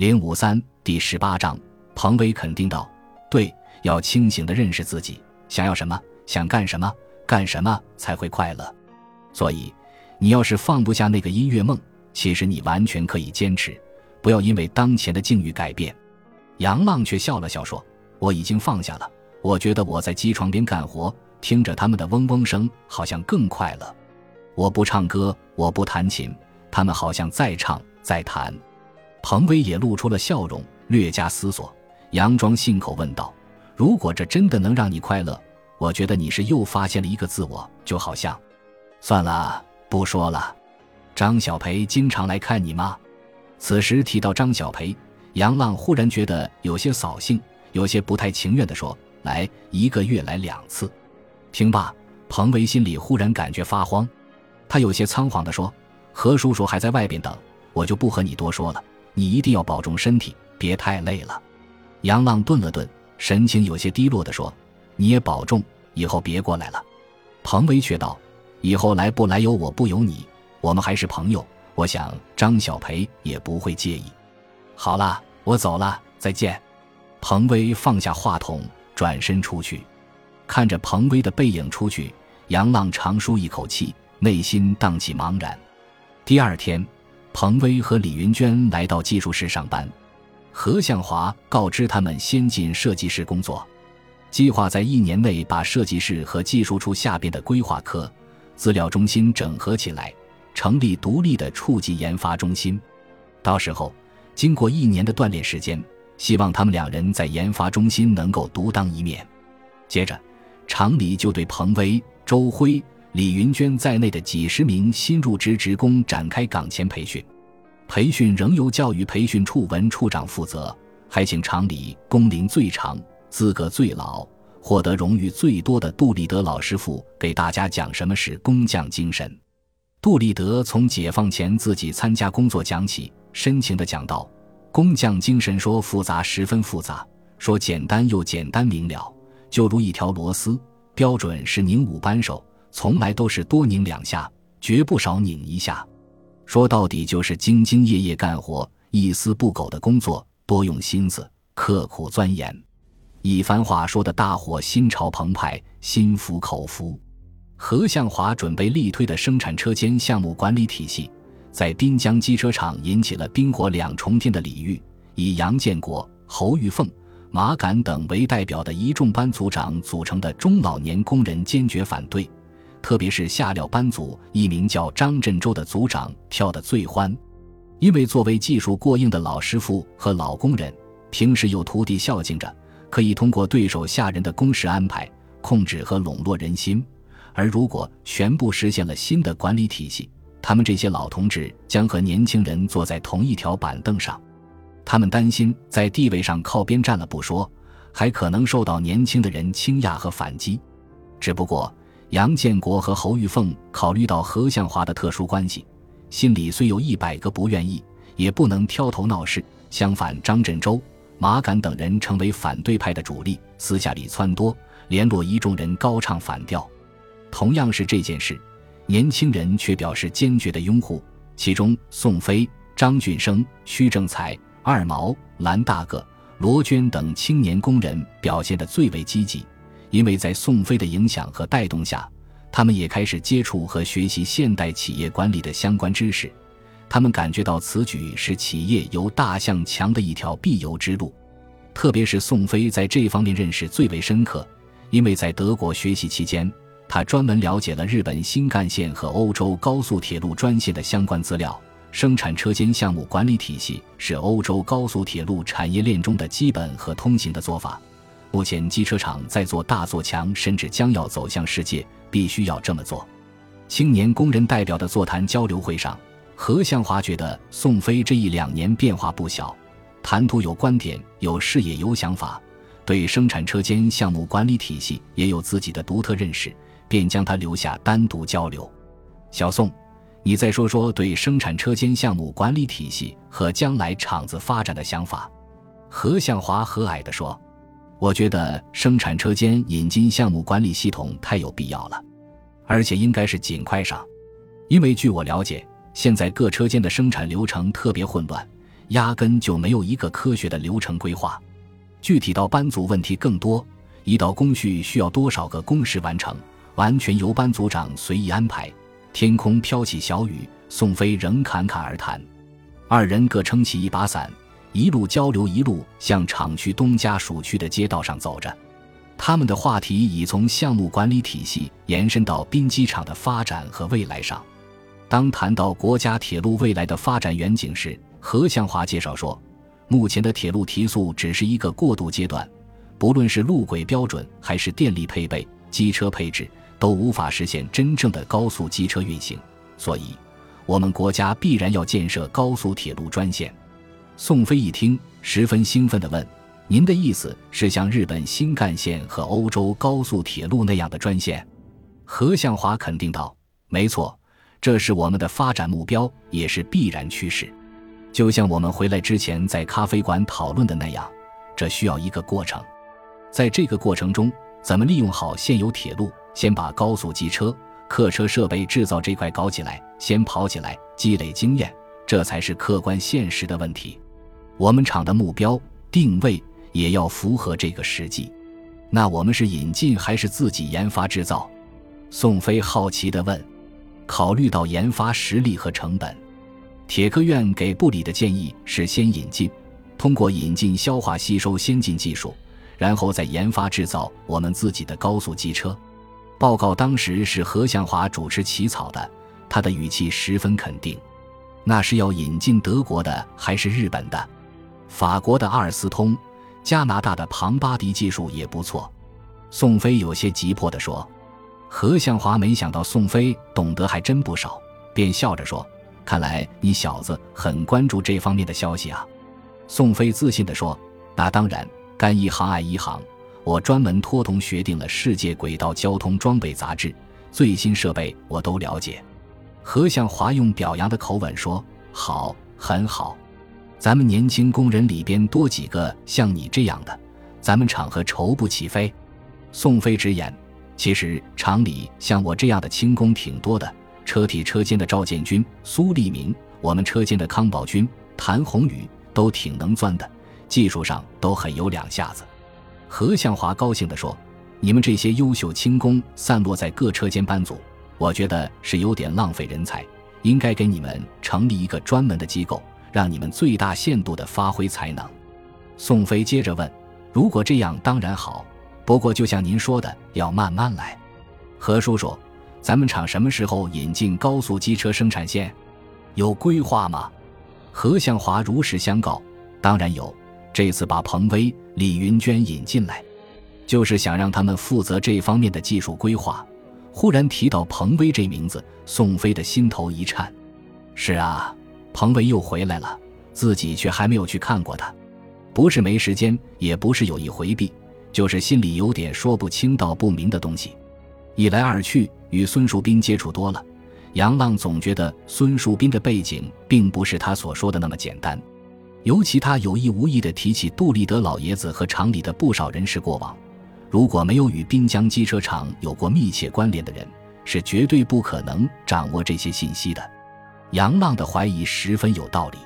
零五三第十八章，彭威肯定道：“对，要清醒的认识自己，想要什么，想干什么，干什么才会快乐。所以，你要是放不下那个音乐梦，其实你完全可以坚持，不要因为当前的境遇改变。”杨浪却笑了笑说：“我已经放下了，我觉得我在机床边干活，听着他们的嗡嗡声，好像更快乐。我不唱歌，我不弹琴，他们好像在唱在弹。”彭威也露出了笑容，略加思索，佯装信口问道：“如果这真的能让你快乐，我觉得你是又发现了一个自我，就好像……算了，不说了。张小培经常来看你吗？”此时提到张小培，杨浪忽然觉得有些扫兴，有些不太情愿地说：“来，一个月来两次。”听罢，彭威心里忽然感觉发慌，他有些仓皇地说：“何叔叔还在外边等，我就不和你多说了。”你一定要保重身体，别太累了。杨浪顿了顿，神情有些低落地说：“你也保重，以后别过来了。”彭威却道：“以后来不来由我不由你，我们还是朋友。我想张小培也不会介意。”好了，我走了，再见。彭威放下话筒，转身出去，看着彭威的背影出去，杨浪长舒一口气，内心荡起茫然。第二天。彭威和李云娟来到技术室上班，何向华告知他们先进设计室工作，计划在一年内把设计室和技术处下边的规划科、资料中心整合起来，成立独立的处级研发中心。到时候，经过一年的锻炼时间，希望他们两人在研发中心能够独当一面。接着，厂里就对彭威、周辉。李云娟在内的几十名新入职职工展开岗前培训，培训仍由教育培训处文处长负责，还请厂里工龄最长、资格最老、获得荣誉最多的杜立德老师傅给大家讲什么是工匠精神。杜立德从解放前自己参加工作讲起，深情地讲道：“工匠精神说复杂十分复杂，说简单又简单明了，就如一条螺丝，标准是拧五扳手。”从来都是多拧两下，绝不少拧一下。说到底就是兢兢业业干活，一丝不苟的工作，多用心思，刻苦钻研。一番话说的大伙心潮澎湃，心服口服。何向华准备力推的生产车间项目管理体系，在滨江机车厂引起了冰火两重天的礼遇。以杨建国、侯玉凤、马敢等为代表的一众班组长组成的中老年工人坚决反对。特别是下料班组，一名叫张振洲的组长跳得最欢，因为作为技术过硬的老师傅和老工人，平时有徒弟孝敬着，可以通过对手下人的工时安排控制和笼络人心。而如果全部实现了新的管理体系，他们这些老同志将和年轻人坐在同一条板凳上，他们担心在地位上靠边站了不说，还可能受到年轻的人倾轧和反击。只不过。杨建国和侯玉凤考虑到何向华的特殊关系，心里虽有一百个不愿意，也不能挑头闹事。相反，张振洲、马敢等人成为反对派的主力，私下里撺掇、联络一众人高唱反调。同样是这件事，年轻人却表示坚决的拥护。其中，宋飞、张俊生、徐正才、二毛、蓝大个、罗娟等青年工人表现得最为积极。因为在宋飞的影响和带动下，他们也开始接触和学习现代企业管理的相关知识。他们感觉到此举是企业由大向强的一条必由之路。特别是宋飞在这方面认识最为深刻，因为在德国学习期间，他专门了解了日本新干线和欧洲高速铁路专线的相关资料。生产车间项目管理体系是欧洲高速铁路产业链中的基本和通行的做法。目前机车厂在做大做强，甚至将要走向世界，必须要这么做。青年工人代表的座谈交流会上，何向华觉得宋飞这一两年变化不小，谈吐有观点、有视野、有想法，对生产车间项目管理体系也有自己的独特认识，便将他留下单独交流。小宋，你再说说对生产车间项目管理体系和将来厂子发展的想法。何向华和蔼地说。我觉得生产车间引进项目管理系统太有必要了，而且应该是尽快上，因为据我了解，现在各车间的生产流程特别混乱，压根就没有一个科学的流程规划。具体到班组问题更多，一道工序需要多少个工时完成，完全由班组长随意安排。天空飘起小雨，宋飞仍侃侃而谈。二人各撑起一把伞，一路交流，一路向厂区东家属区的街道上走着。他们的话题已从项目管理体系延伸到滨机场的发展和未来上。当谈到国家铁路未来的发展远景时，何向华介绍说，目前的铁路提速只是一个过渡阶段，不论是路轨标准还是电力配备、机车配置，都无法实现真正的高速机车运行。所以，我们国家必然要建设高速铁路专线。宋飞一听，十分兴奋地问。您的意思是像日本新干线和欧洲高速铁路那样的专线？何向华肯定道：“没错，这是我们的发展目标，也是必然趋势。就像我们回来之前在咖啡馆讨论的那样，这需要一个过程。在这个过程中，怎么利用好现有铁路，先把高速机车、客车设备制造这块搞起来，先跑起来，积累经验，这才是客观现实的问题。我们厂的目标定位。”也要符合这个实际，那我们是引进还是自己研发制造？宋飞好奇地问。考虑到研发实力和成本，铁科院给部里的建议是先引进，通过引进消化吸收先进技术，然后再研发制造我们自己的高速机车。报告当时是何向华主持起草的，他的语气十分肯定。那是要引进德国的还是日本的？法国的阿尔斯通？加拿大的庞巴迪技术也不错，宋飞有些急迫地说。何向华没想到宋飞懂得还真不少，便笑着说：“看来你小子很关注这方面的消息啊。”宋飞自信地说：“那当然，干一行爱一行。我专门托同学订了《世界轨道交通装备杂志》，最新设备我都了解。”何向华用表扬的口吻说：“好，很好。”咱们年轻工人里边多几个像你这样的，咱们厂和愁不起飞。宋飞直言，其实厂里像我这样的轻工挺多的，车体车间的赵建军、苏立明，我们车间的康宝军、谭宏宇都挺能钻的，技术上都很有两下子。何向华高兴地说：“你们这些优秀轻工散落在各车间班组，我觉得是有点浪费人才，应该给你们成立一个专门的机构。”让你们最大限度地发挥才能。宋飞接着问：“如果这样当然好，不过就像您说的，要慢慢来。”何叔叔，咱们厂什么时候引进高速机车生产线？有规划吗？何向华如实相告：“当然有，这次把彭威、李云娟引进来，就是想让他们负责这方面的技术规划。”忽然提到彭威这名字，宋飞的心头一颤。是啊。彭威又回来了，自己却还没有去看过他，不是没时间，也不是有意回避，就是心里有点说不清道不明的东西。一来二去，与孙树斌接触多了，杨浪总觉得孙树斌的背景并不是他所说的那么简单。尤其他有意无意地提起杜立德老爷子和厂里的不少人事过往，如果没有与滨江机车厂有过密切关联的人，是绝对不可能掌握这些信息的。杨浪的怀疑十分有道理。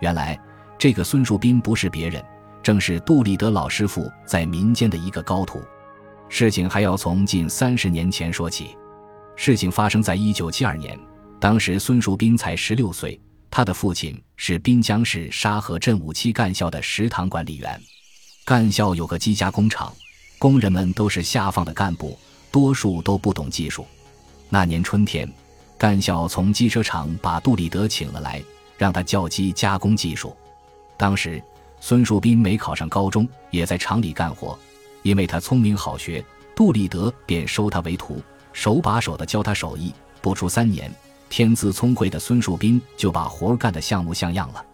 原来，这个孙树斌不是别人，正是杜立德老师傅在民间的一个高徒。事情还要从近三十年前说起。事情发生在一九七二年，当时孙树斌才十六岁，他的父亲是滨江市沙河镇五七干校的食堂管理员。干校有个机加工厂，工人们都是下放的干部，多数都不懂技术。那年春天。干校从机车厂把杜立德请了来，让他教机加工技术。当时孙树斌没考上高中，也在厂里干活。因为他聪明好学，杜立德便收他为徒，手把手的教他手艺。不出三年，天资聪慧的孙树斌就把活干得像模像样了。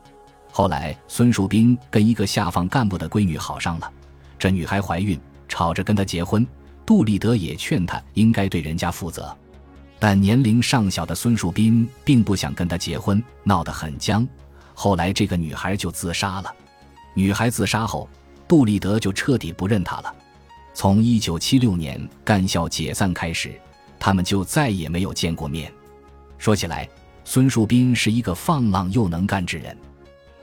后来，孙树斌跟一个下放干部的闺女好上了，这女孩怀孕，吵着跟他结婚。杜立德也劝他应该对人家负责。但年龄尚小的孙树斌并不想跟他结婚，闹得很僵。后来这个女孩就自杀了。女孩自杀后，杜立德就彻底不认她了。从一九七六年干校解散开始，他们就再也没有见过面。说起来，孙树斌是一个放浪又能干之人。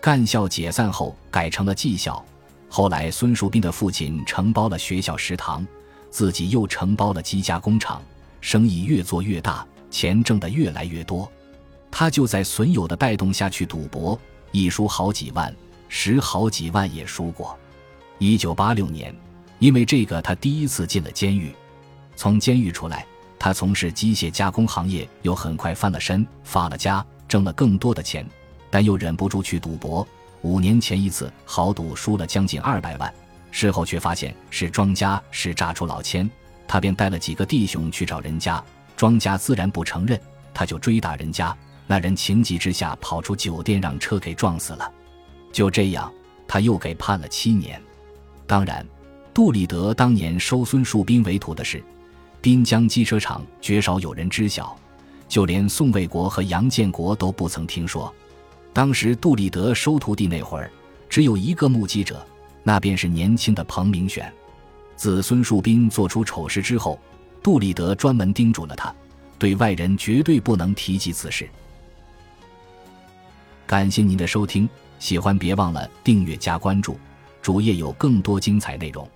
干校解散后改成了技校，后来孙树斌的父亲承包了学校食堂，自己又承包了机加工厂，生意越做越大，钱挣得越来越多。他就在损友的带动下去赌博，一输好几万，十好几万也输过。一九八六年，因为这个，他第一次进了监狱。从监狱出来，他从事机械加工行业，又很快翻了身，发了家，挣了更多的钱。但又忍不住去赌博。五年前一次豪赌输了将近二百万，事后却发现是庄家是诈出老千，他便带了几个弟兄去找人家，庄家自然不承认，他就追打人家，那人情急之下跑出酒店，让车给撞死了。就这样，他又给判了七年。当然，杜立德当年收孙树斌为徒的事，滨江机车厂绝少有人知晓，就连宋卫国和杨建国都不曾听说。当时杜立德收徒弟那会儿，只有一个目击者，那便是年轻的彭明选。自孙树斌做出丑事之后，杜立德专门叮嘱了他，对外人绝对不能提及此事。感谢您的收听，喜欢别忘了订阅加关注，主页有更多精彩内容。